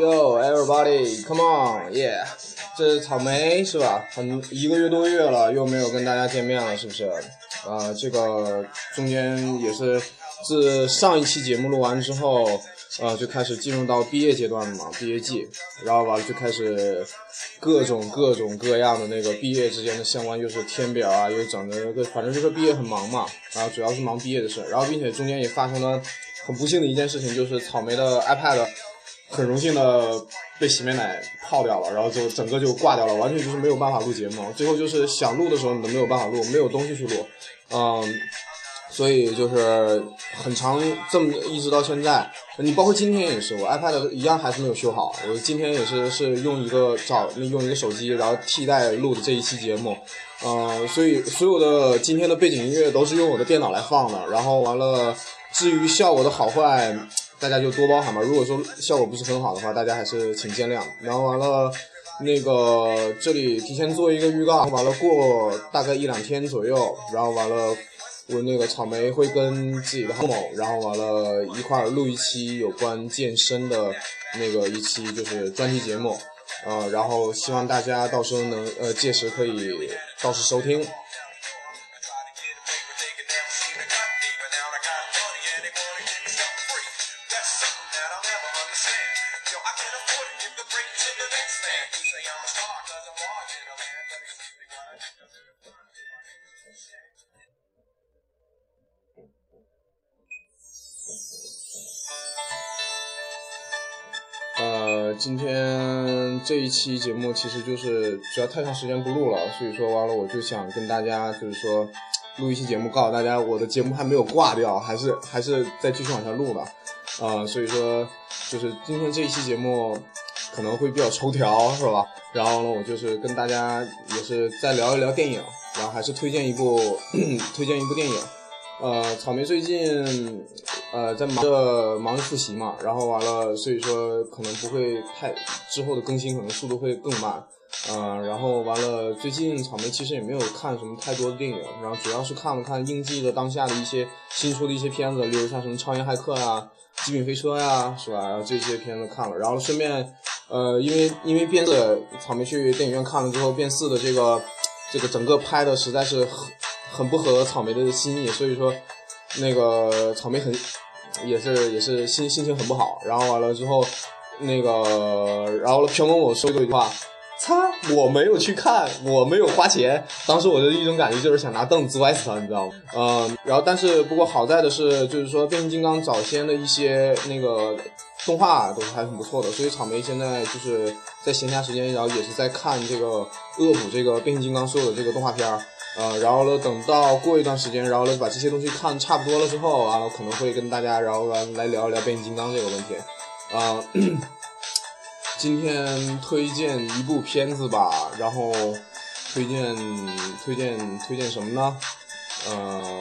Yo, everybody, come on, yeah！这是草莓是吧？很一个月多月了，又没有跟大家见面了，是不是？啊，这个中间也是自上一期节目录完之后，呃，就开始进入到毕业阶段了嘛，毕业季，然后完了就开始各种各种各样的那个毕业之间的相关，又是填表啊，又整的，反正就是毕业很忙嘛，然后主要是忙毕业的事，然后并且中间也发生了很不幸的一件事情，就是草莓的 iPad。很荣幸的被洗面奶泡掉了，然后就整个就挂掉了，完全就是没有办法录节目。最后就是想录的时候你都没有办法录，没有东西去录，嗯，所以就是很长这么一直到现在，你包括今天也是，我 iPad 一样还是没有修好。我今天也是是用一个找用一个手机，然后替代录的这一期节目，嗯，所以所有的今天的背景音乐都是用我的电脑来放的，然后完了，至于效果的好坏。大家就多包涵吧。如果说效果不是很好的话，大家还是请见谅。然后完了，那个这里提前做一个预告。完了过大概一两天左右，然后完了，我那个草莓会跟自己的好某，然后完了一块儿录一期有关健身的那个一期就是专题节目。呃，然后希望大家到时候能呃届时可以到时收听。呃，今天这一期节目其实就是主要太长时间不录了，所以说完了我就想跟大家就是说录一期节目，告诉大家我的节目还没有挂掉，还是还是在继续往下录的。啊，所以说就是今天这一期节目可能会比较抽条，是吧？然后呢，我就是跟大家也是再聊一聊电影，然后还是推荐一部 推荐一部电影。呃，草莓最近呃在忙着忙着复习嘛，然后完了，所以说可能不会太之后的更新可能速度会更慢。嗯，然后完了，最近草莓其实也没有看什么太多的电影，然后主要是看了看应季的当下的一些新出的一些片子，例如像什么《超人骇客》啊。极品飞车呀，是吧？然后这些片子看了，然后顺便，呃，因为因为变四，草莓去电影院看了之后，变四的这个这个整个拍的实在是很很不合草莓的心意，所以说那个草莓很也是也是心心情很不好。然后完了之后，那个然后飘跟我说过一句话。擦！我没有去看，我没有花钱。当时我的一种感觉就是想拿凳子摔死他，你知道吗？嗯，然后但是不过好在的是，就是说变形金刚早先的一些那个动画都是还很不错的，所以草莓现在就是在闲暇时间，然后也是在看这个恶补这个变形金刚所有的这个动画片儿。呃，然后呢，等到过一段时间，然后呢把这些东西看差不多了之后，完了可能会跟大家然后来来聊一聊变形金刚这个问题。啊。今天推荐一部片子吧，然后推荐推荐推荐什么呢？嗯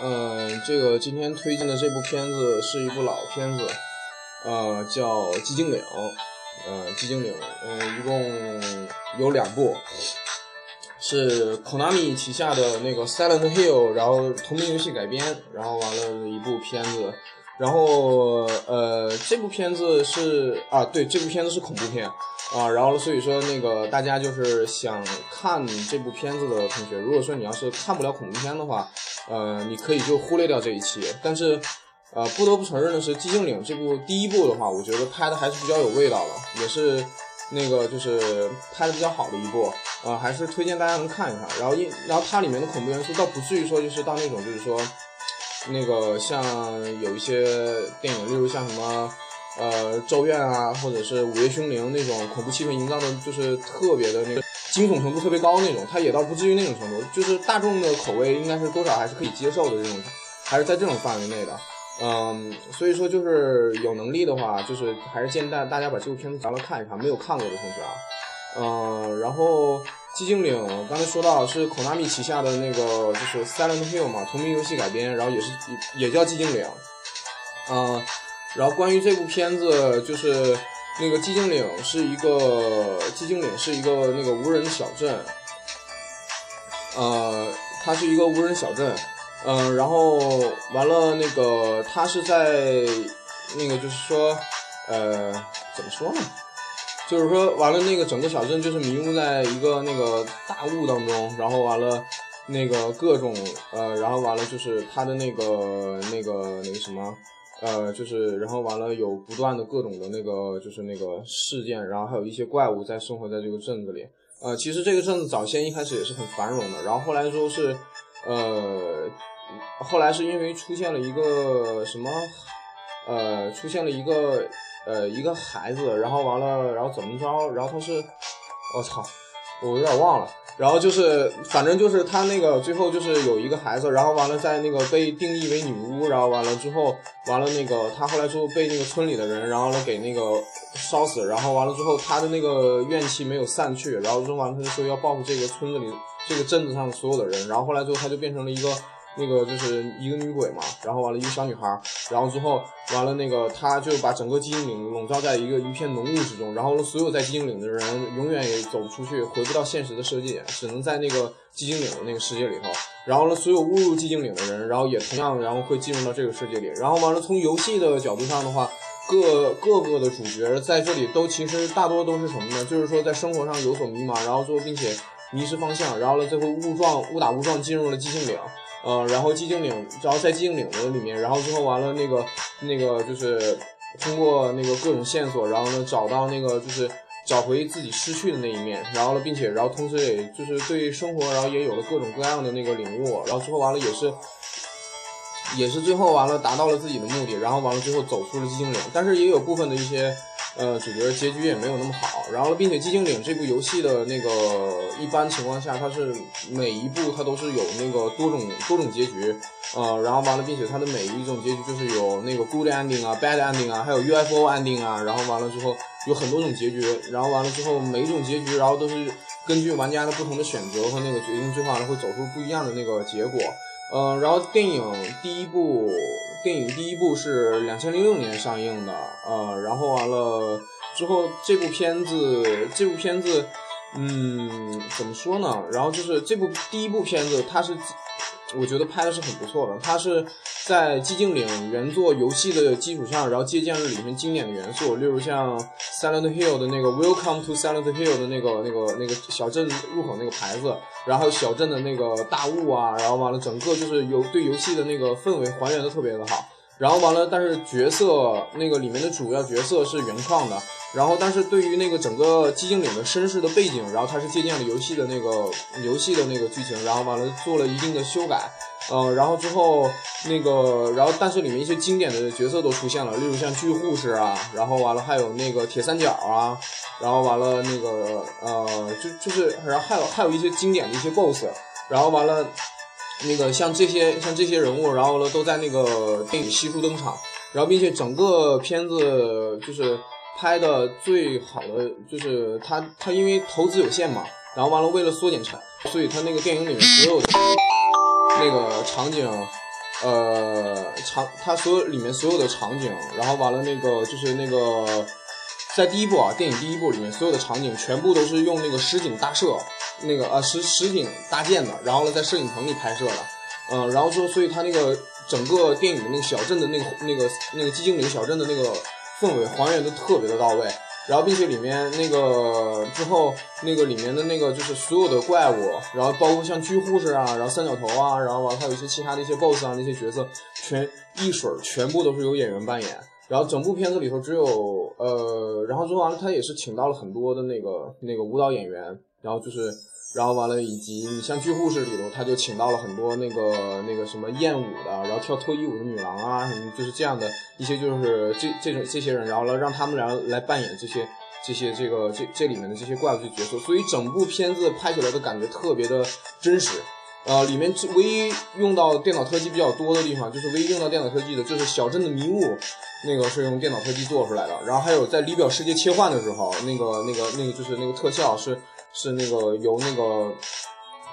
嗯，这个今天推荐的这部片子是一部老片子，呃，叫《寂静岭》，呃，《寂静岭》，嗯，一共有两部，是 Konami 旗下的那个 Silent Hill，然后同名游戏改编，然后完了一部片子。然后，呃，这部片子是啊，对，这部片子是恐怖片啊。然后，所以说那个大家就是想看这部片子的同学，如果说你要是看不了恐怖片的话，呃，你可以就忽略掉这一期。但是，呃，不得不承认的是，《寂静岭》这部第一部的话，我觉得拍的还是比较有味道的，也是那个就是拍的比较好的一部啊，还是推荐大家能看一看。然后，因然后它里面的恐怖元素倒不至于说就是到那种就是说。那个像有一些电影，例如像什么，呃，咒怨啊，或者是午夜凶铃那种恐怖气氛营造的，就是特别的那个惊悚程度特别高那种，它也倒不至于那种程度，就是大众的口味应该是多少还是可以接受的这种，还是在这种范围内的，嗯，所以说就是有能力的话，就是还是建议大大家把这部片子找来看一看，没有看过的同学啊，嗯，然后。寂静岭，刚才说到是 Konami 旗下的那个，就是 Silent Hill 嘛，同名游戏改编，然后也是也叫寂静岭。嗯，然后关于这部片子，就是那个寂静岭是一个寂静岭是一个那个无人小镇，呃，它是一个无人小镇，嗯，然后完了那个它是在那个就是说，呃，怎么说呢？就是说完了那个整个小镇就是迷雾在一个那个大雾当中，然后完了那个各种呃，然后完了就是它的那个那个那个什么。呃，就是然后完了有不断的各种的那个就是那个事件，然后还有一些怪物在生活在这个镇子里。呃，其实这个镇子早先一开始也是很繁荣的，然后后来说是，呃，后来是因为出现了一个什么，呃，出现了一个呃一个孩子，然后完了，然后怎么着，然后他是，我操，我有点忘了。然后就是，反正就是他那个最后就是有一个孩子，然后完了在那个被定义为女巫，然后完了之后，完了那个他后来说被那个村里的人，然后呢给那个烧死，然后完了之后他的那个怨气没有散去，然后说完了他就说要报复这个村子里这个镇子上所有的人，然后后来最后他就变成了一个。那个就是一个女鬼嘛，然后完了，一个小女孩，然后之后完了，那个她就把整个寂静岭笼罩在一个一片浓雾之中，然后所有在寂静岭的人永远也走不出去，回不到现实的世界，只能在那个寂静岭的那个世界里头。然后呢，所有误入寂静岭的人，然后也同样然后会进入到这个世界里。然后完了，从游戏的角度上的话，各各个的主角在这里都其实大多都是什么呢？就是说在生活上有所迷茫，然后最后并且迷失方向，然后呢最后误撞误打误撞进入了寂静岭。呃，然后寂静岭，然后在寂静岭的里面，然后之后完了那个那个就是通过那个各种线索，然后呢找到那个就是找回自己失去的那一面，然后呢，并且然后同时也就是对生活，然后也有了各种各样的那个领悟，然后之后完了也是也是最后完了达到了自己的目的，然后完了之后走出了寂静岭，但是也有部分的一些。呃，主角结局也没有那么好，然后并且《寂静岭》这部游戏的那个一般情况下，它是每一部它都是有那个多种多种结局，呃，然后完了，并且它的每一种结局就是有那个 good ending 啊，bad ending 啊，还有 UFO ending 啊，然后完了之后有很多种结局，然后完了之后每一种结局，然后都是根据玩家的不同的选择和那个决定，最后完了会走出不一样的那个结果。呃，然后电影第一部，电影第一部是两千零六年上映的，呃，然后完了之后，这部片子，这部片子，嗯，怎么说呢？然后就是这部第一部片子，它是。我觉得拍的是很不错的，它是在寂静岭原作游戏的基础上，然后借鉴了里面经典的元素，例如像 Silent Hill 的那个 Welcome to Silent Hill 的那个那个那个小镇入口那个牌子，然后小镇的那个大雾啊，然后完了整个就是游对游戏的那个氛围还原的特别的好，然后完了，但是角色那个里面的主要角色是原创的。然后，但是对于那个整个寂静岭的身世的背景，然后它是借鉴了游戏的那个游戏的那个剧情，然后完了做了一定的修改，呃，然后之后那个，然后但是里面一些经典的角色都出现了，例如像巨护士啊，然后完了还有那个铁三角啊，然后完了那个呃，就就是然后还有还有一些经典的一些 BOSS，然后完了那个像这些像这些人物，然后呢都在那个电影悉数登场，然后并且整个片子就是。拍的最好的就是他，他因为投资有限嘛，然后完了为了缩减成，所以他那个电影里面所有的那个场景，呃，场他所有里面所有的场景，然后完了那个就是那个在第一部啊，电影第一部里面所有的场景全部都是用那个实景搭设，那个呃实实景搭建的，然后呢在摄影棚里拍摄的，嗯，然后说所以他那个整个电影的那个小镇的那个那个那个寂静岭小镇的那个。氛围还原的特别的到位，然后并且里面那个之后那个里面的那个就是所有的怪物，然后包括像巨护士啊，然后三角头啊，然后完还有一些其他的一些 BOSS 啊那些角色，全一水儿全部都是由演员扮演，然后整部片子里头只有呃，然后说完了他也是请到了很多的那个那个舞蹈演员，然后就是。然后完了，以及你像《剧护士》里头，他就请到了很多那个那个什么艳舞的，然后跳脱衣舞的女郎啊，什么就是这样的一些，就是这这种这些人，然后了让他们俩来扮演这些这些这个这这里面的这些怪物的角色，所以整部片子拍起来的感觉特别的真实。呃，里面唯一用到电脑特技比较多的地方，就是唯一用到电脑特技的，就是小镇的迷雾，那个是用电脑特技做出来的。然后还有在里表世界切换的时候，那个那个那个就是那个特效是。是那个由那个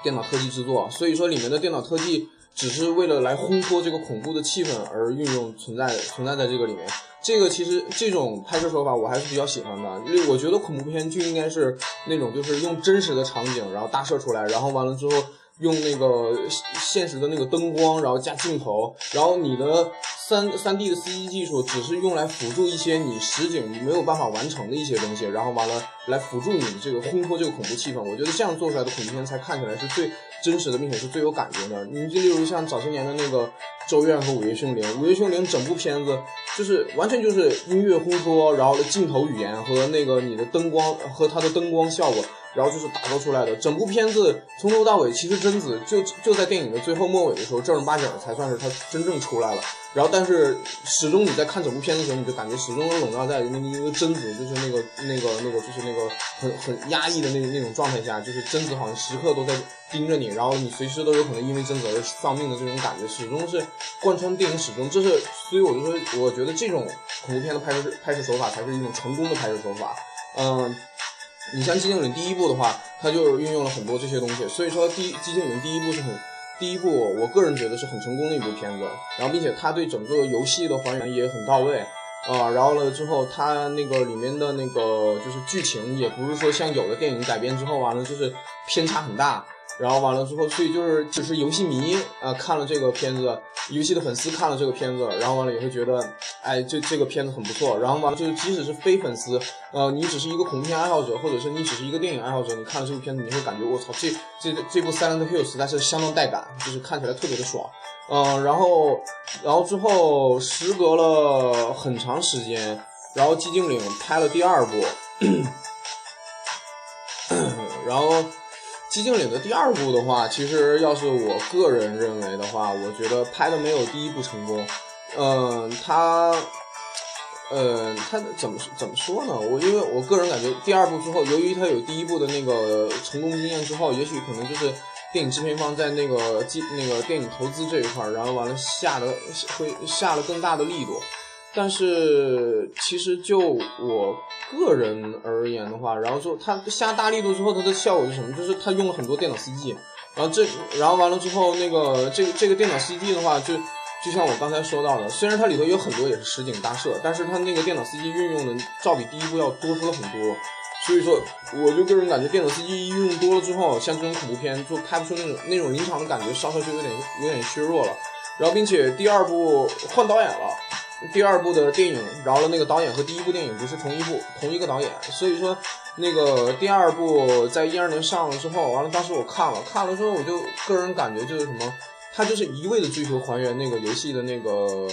电脑特技制作，所以说里面的电脑特技只是为了来烘托这个恐怖的气氛而运用存在存在在这个里面。这个其实这种拍摄手法我还是比较喜欢的，因为我觉得恐怖片就应该是那种就是用真实的场景，然后搭设出来，然后完了之后用那个现实的那个灯光，然后加镜头，然后你的。三三 D 的 CG 技术只是用来辅助一些你实景没有办法完成的一些东西，然后完了来辅助你这个烘托这个恐怖气氛。我觉得这样做出来的恐怖片才看起来是最真实的，并且是最有感觉的。你就例如像早些年的那个《咒怨》和《午夜凶铃》，《午夜凶铃》整部片子就是完全就是音乐烘托，然后的镜头语言和那个你的灯光和它的灯光效果。然后就是打造出来的整部片子从头到尾，其实贞子就就在电影的最后末尾的时候正儿八经才算是她真正出来了。然后但是始终你在看整部片子的时候，你就感觉始终都笼罩在那个那个贞子就是那个那个那个就是那个很很压抑的那那种状态下，就是贞子好像时刻都在盯着你，然后你随时都有可能因为贞子而丧命的这种感觉，始终是贯穿电影始终。这是所以我就说，我觉得这种恐怖片的拍摄拍摄手法才是一种成功的拍摄手法。嗯。你像《寂静岭》第一部的话，它就运用了很多这些东西，所以说《第寂静岭》第一部是很，第一部我个人觉得是很成功的一部片子，然后并且它对整个游戏的还原也很到位，啊，然后了之后它那个里面的那个就是剧情也不是说像有的电影改编之后完了就是偏差很大。然后完了之后，所以就是只是游戏迷啊看了这个片子，游戏的粉丝看了这个片子，然后完了也会觉得，哎，这这个片子很不错。然后完了就是即使是非粉丝，呃，你只是一个恐怖片爱好者，或者是你只是一个电影爱好者，你看了这部片子，你会感觉我操，这这这部《Silent Hill》实在是相当带感，就是看起来特别的爽。嗯，然后然后之后时隔了很长时间，然后寂静岭拍了第二部，然后。寂静岭的第二部的话，其实要是我个人认为的话，我觉得拍的没有第一部成功。嗯，他，呃，他怎么怎么说呢？我因为我个人感觉第二部之后，由于他有第一部的那个成功经验之后，也许可能就是电影制片方在那个记那个电影投资这一块，然后完了下的会下了更大的力度。但是其实就我个人而言的话，然后说他下大力度之后，它的效果是什么？就是他用了很多电脑 CG，然后这然后完了之后，那个这个这个电脑 CG 的话，就就像我刚才说到的，虽然它里头有很多也是实景大摄，但是它那个电脑 CG 运用的照比第一部要多出了很多。所以说，我就个人感觉电脑 CG 运用多了之后，像这种恐怖片就拍不出那种那种临场的感觉，稍稍就有点有点削弱了。然后并且第二部换导演了。第二部的电影，然后那个导演和第一部电影不是同一部同一个导演，所以说那个第二部在一二年上了之后，完了当时我看了看了之后，我就个人感觉就是什么，他就是一味的追求还原那个游戏的那个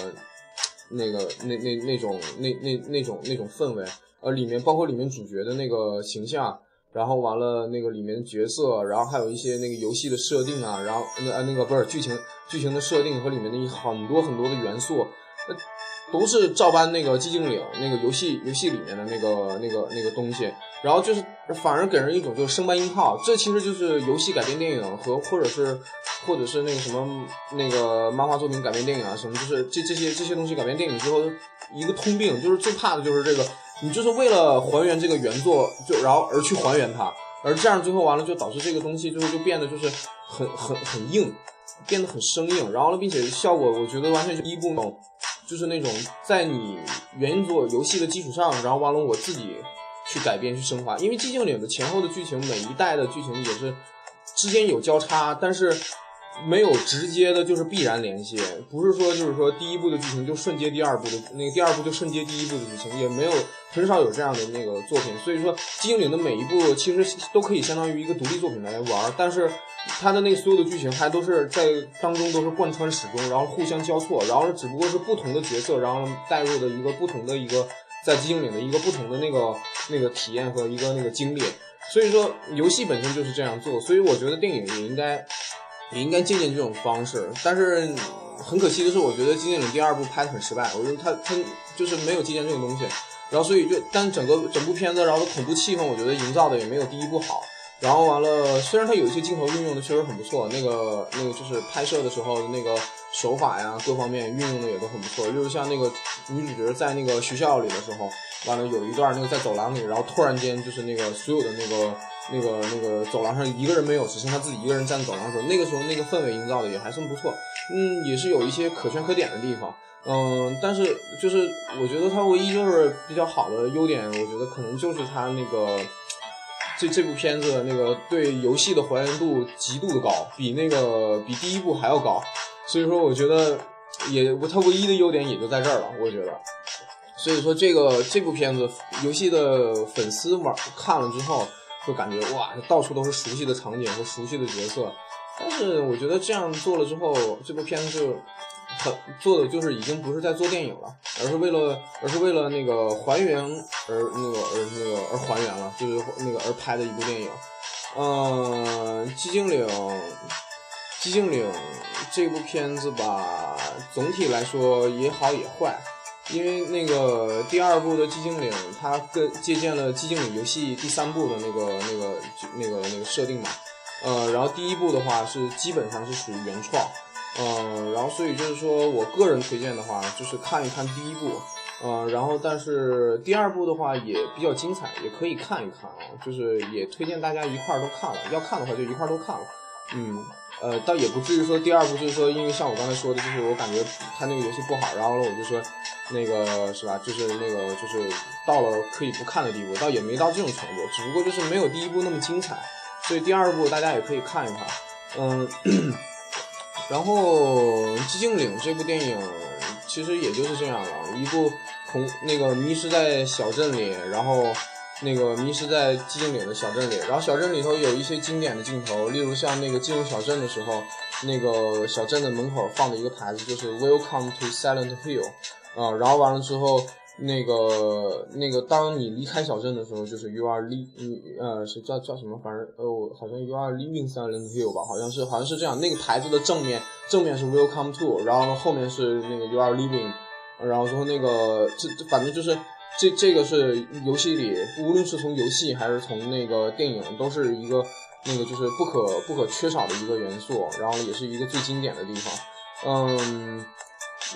那个那那那种那那那种那种氛围，呃，里面包括里面主角的那个形象，然后完了那个里面角色，然后还有一些那个游戏的设定啊，然后那那个不是剧情剧情的设定和里面的很多很多的元素。都是照搬那个寂静岭那个游戏游戏里面的那个那个那个东西，然后就是反而给人一种就是生搬硬套，这其实就是游戏改编电影和或者是或者是那个什么那个漫画作品改编电影啊什么，就是这这些这些东西改编电影之后一个通病，就是最怕的就是这个，你就是为了还原这个原作，就然后而去还原它，而这样最后完了就导致这个东西最后就变得就是很很很硬，变得很生硬，然后呢，并且效果我觉得完全就一部那种。就是那种在你原作游戏的基础上，然后完了我自己去改编去升华。因为寂静岭的前后的剧情，每一代的剧情也是之间有交叉，但是没有直接的，就是必然联系。不是说就是说第一部的剧情就瞬接第二部的，那个第二部就瞬接第一部的剧情，也没有很少有这样的那个作品。所以说寂静岭的每一部其实都可以相当于一个独立作品来玩，但是。它的那所有的剧情还都是在当中都是贯穿始终，然后互相交错，然后只不过是不同的角色，然后带入的一个不同的一个在寂静岭的一个不同的那个那个体验和一个那个经历。所以说游戏本身就是这样做，所以我觉得电影也应该也应该借鉴这种方式。但是很可惜的是，我觉得寂静岭第二部拍的很失败，我觉得他他就是没有借鉴这个东西，然后所以就但整个整部片子然后恐怖气氛，我觉得营造的也没有第一部好。然后完了，虽然它有一些镜头运用的确实很不错，那个那个就是拍摄的时候那个手法呀，各方面运用的也都很不错。就是像那个女主角在那个学校里的时候，完了有一段那个在走廊里，然后突然间就是那个所有的那个那个那个走廊上一个人没有，只剩他自己一个人站走廊的时候，那个时候那个氛围营造的也还算不错，嗯，也是有一些可圈可点的地方，嗯，但是就是我觉得它唯一就是比较好的优点，我觉得可能就是它那个这这部片子那个对游戏的还原度极度的高，比那个比第一部还要高，所以说我觉得也它唯一的优点也就在这儿了，我觉得。所以说这个这部片子，游戏的粉丝玩看了之后，会感觉哇，到处都是熟悉的场景和熟悉的角色。但是我觉得这样做了之后，这部片子就很做的就是已经不是在做电影了，而是为了而是为了那个还原而那个而那个而还原了，就是那个而拍的一部电影。嗯，寂静岭，寂静岭这部片子吧，总体来说也好也坏。因为那个第二部的寂静岭，它跟借鉴了寂静岭游戏第三部的那个那个那个那个设定嘛，呃，然后第一部的话是基本上是属于原创，嗯，然后所以就是说我个人推荐的话，就是看一看第一部，呃，然后但是第二部的话也比较精彩，也可以看一看啊，就是也推荐大家一块儿都看了，要看的话就一块儿都看了，嗯。呃，倒也不至于说第二部就是说，因为像我刚才说的，就是我感觉他那个游戏不好，然后呢，我就说那个是吧，就是那个就是到了可以不看的地步，倒也没到这种程度，只不过就是没有第一部那么精彩，所以第二部大家也可以看一看。嗯，然后《寂静岭》这部电影其实也就是这样了，一部恐那个迷失在小镇里，然后。那个迷失在寂静岭的小镇里，然后小镇里头有一些经典的镜头，例如像那个进入小镇的时候，那个小镇的门口放的一个牌子就是 Welcome to Silent Hill，啊，然后完了之后，那个那个当你离开小镇的时候，就是 You are leaving，呃，是叫叫什么？反正呃，好像 You are leaving Silent Hill 吧，好像是好像是这样。那个牌子的正面正面是 Welcome to，然后后面是那个 You are leaving，然后之后那个这反正就是。这这个是游戏里，无论是从游戏还是从那个电影，都是一个那个就是不可不可缺少的一个元素，然后也是一个最经典的地方。嗯，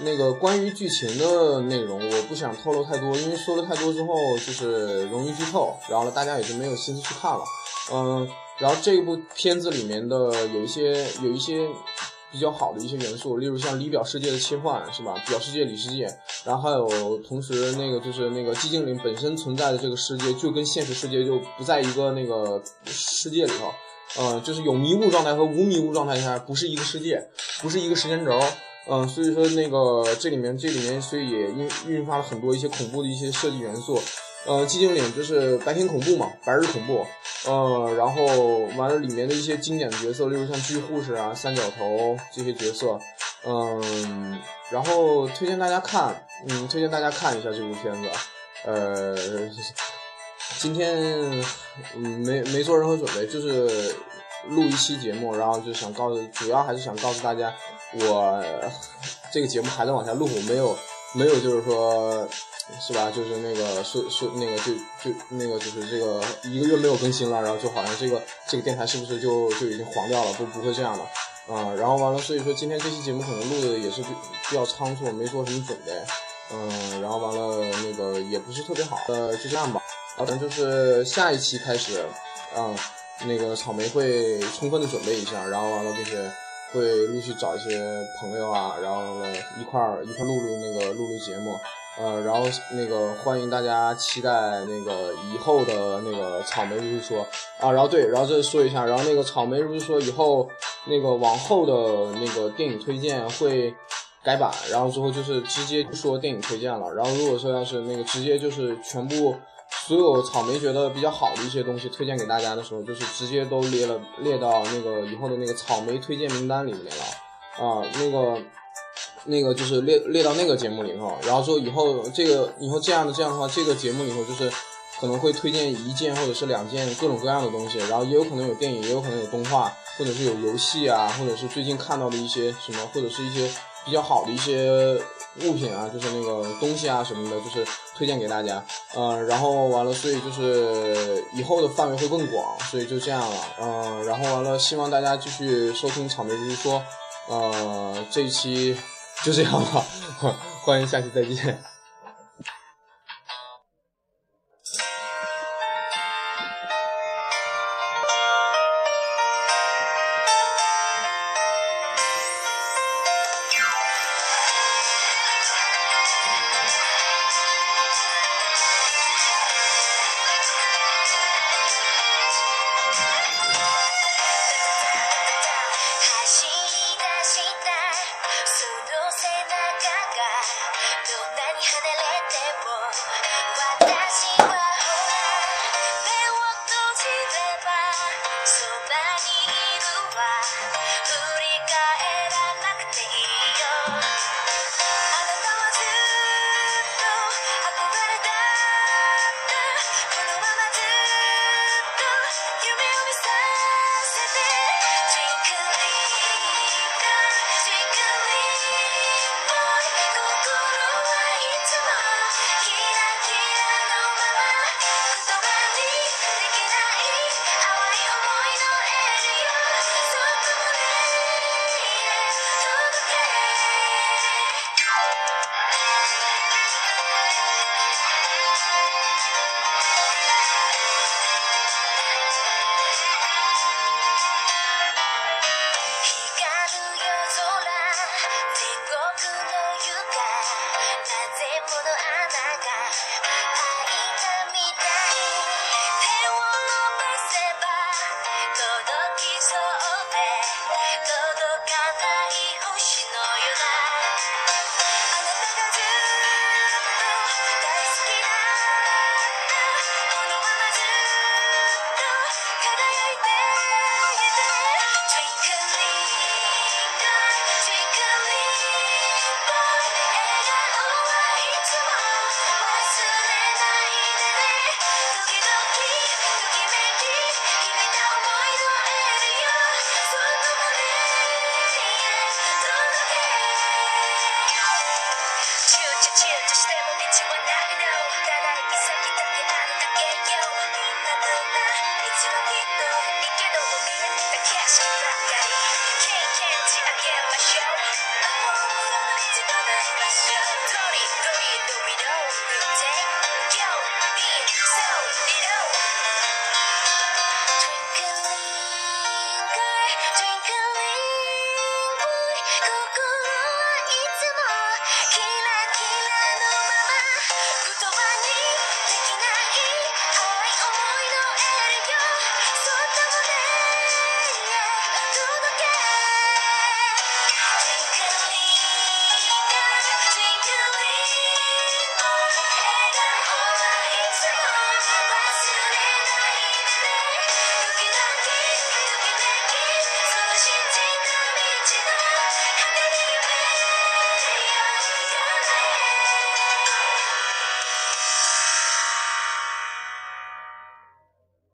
那个关于剧情的内容，我不想透露太多，因为说了太多之后就是容易剧透，然后呢大家也就没有心思去看了。嗯，然后这部片子里面的有一些有一些。比较好的一些元素，例如像里表世界的切换，是吧？表世界、里世界，然后还有同时那个就是那个寂静岭本身存在的这个世界，就跟现实世界就不在一个那个世界里头，嗯，就是有迷雾状态和无迷雾状态下不是一个世界，不是一个时间轴，嗯，所以说那个这里面这里面所以也蕴蕴发了很多一些恐怖的一些设计元素。呃，寂静岭就是白天恐怖嘛，白日恐怖。呃，然后完了里面的一些经典的角色，例如像巨护士啊、三角头这些角色。嗯，然后推荐大家看，嗯，推荐大家看一下这部片子。呃，今天没没做任何准备，就是录一期节目，然后就想告诉，主要还是想告诉大家，我这个节目还在往下录，没有没有就是说。是吧？就是那个是是那个就就那个就是这个一个月没有更新了，然后就好像这个这个电台是不是就就已经黄掉了？不不会这样的啊。然后完了，所以说今天这期节目可能录的也是比较仓促，没做什么准备。嗯，然后完了那个也不是特别好。呃，就这样吧。反正就是下一期开始，嗯，那个草莓会充分的准备一下，然后完了就是会陆续找一些朋友啊，然后呢一块儿一块录录那个录录节目。呃，然后那个欢迎大家期待那个以后的那个草莓如是说啊，然后对，然后再说一下，然后那个草莓如是说以后那个往后的那个电影推荐会改版，然后之后就是直接说电影推荐了，然后如果说要是那个直接就是全部所有草莓觉得比较好的一些东西推荐给大家的时候，就是直接都列了列到那个以后的那个草莓推荐名单里面了啊，那个。那个就是列列到那个节目里头，然后说以后这个以后这样的这样的话，这个节目里头就是可能会推荐一件或者是两件各种各样的东西，然后也有可能有电影，也有可能有动画，或者是有游戏啊，或者是最近看到的一些什么，或者是一些比较好的一些物品啊，就是那个东西啊什么的，就是推荐给大家。嗯，然后完了，所以就是以后的范围会更广，所以就这样了。嗯，然后完了，希望大家继续收听草莓如说。呃，这一期。就这样吧，欢迎下期再见。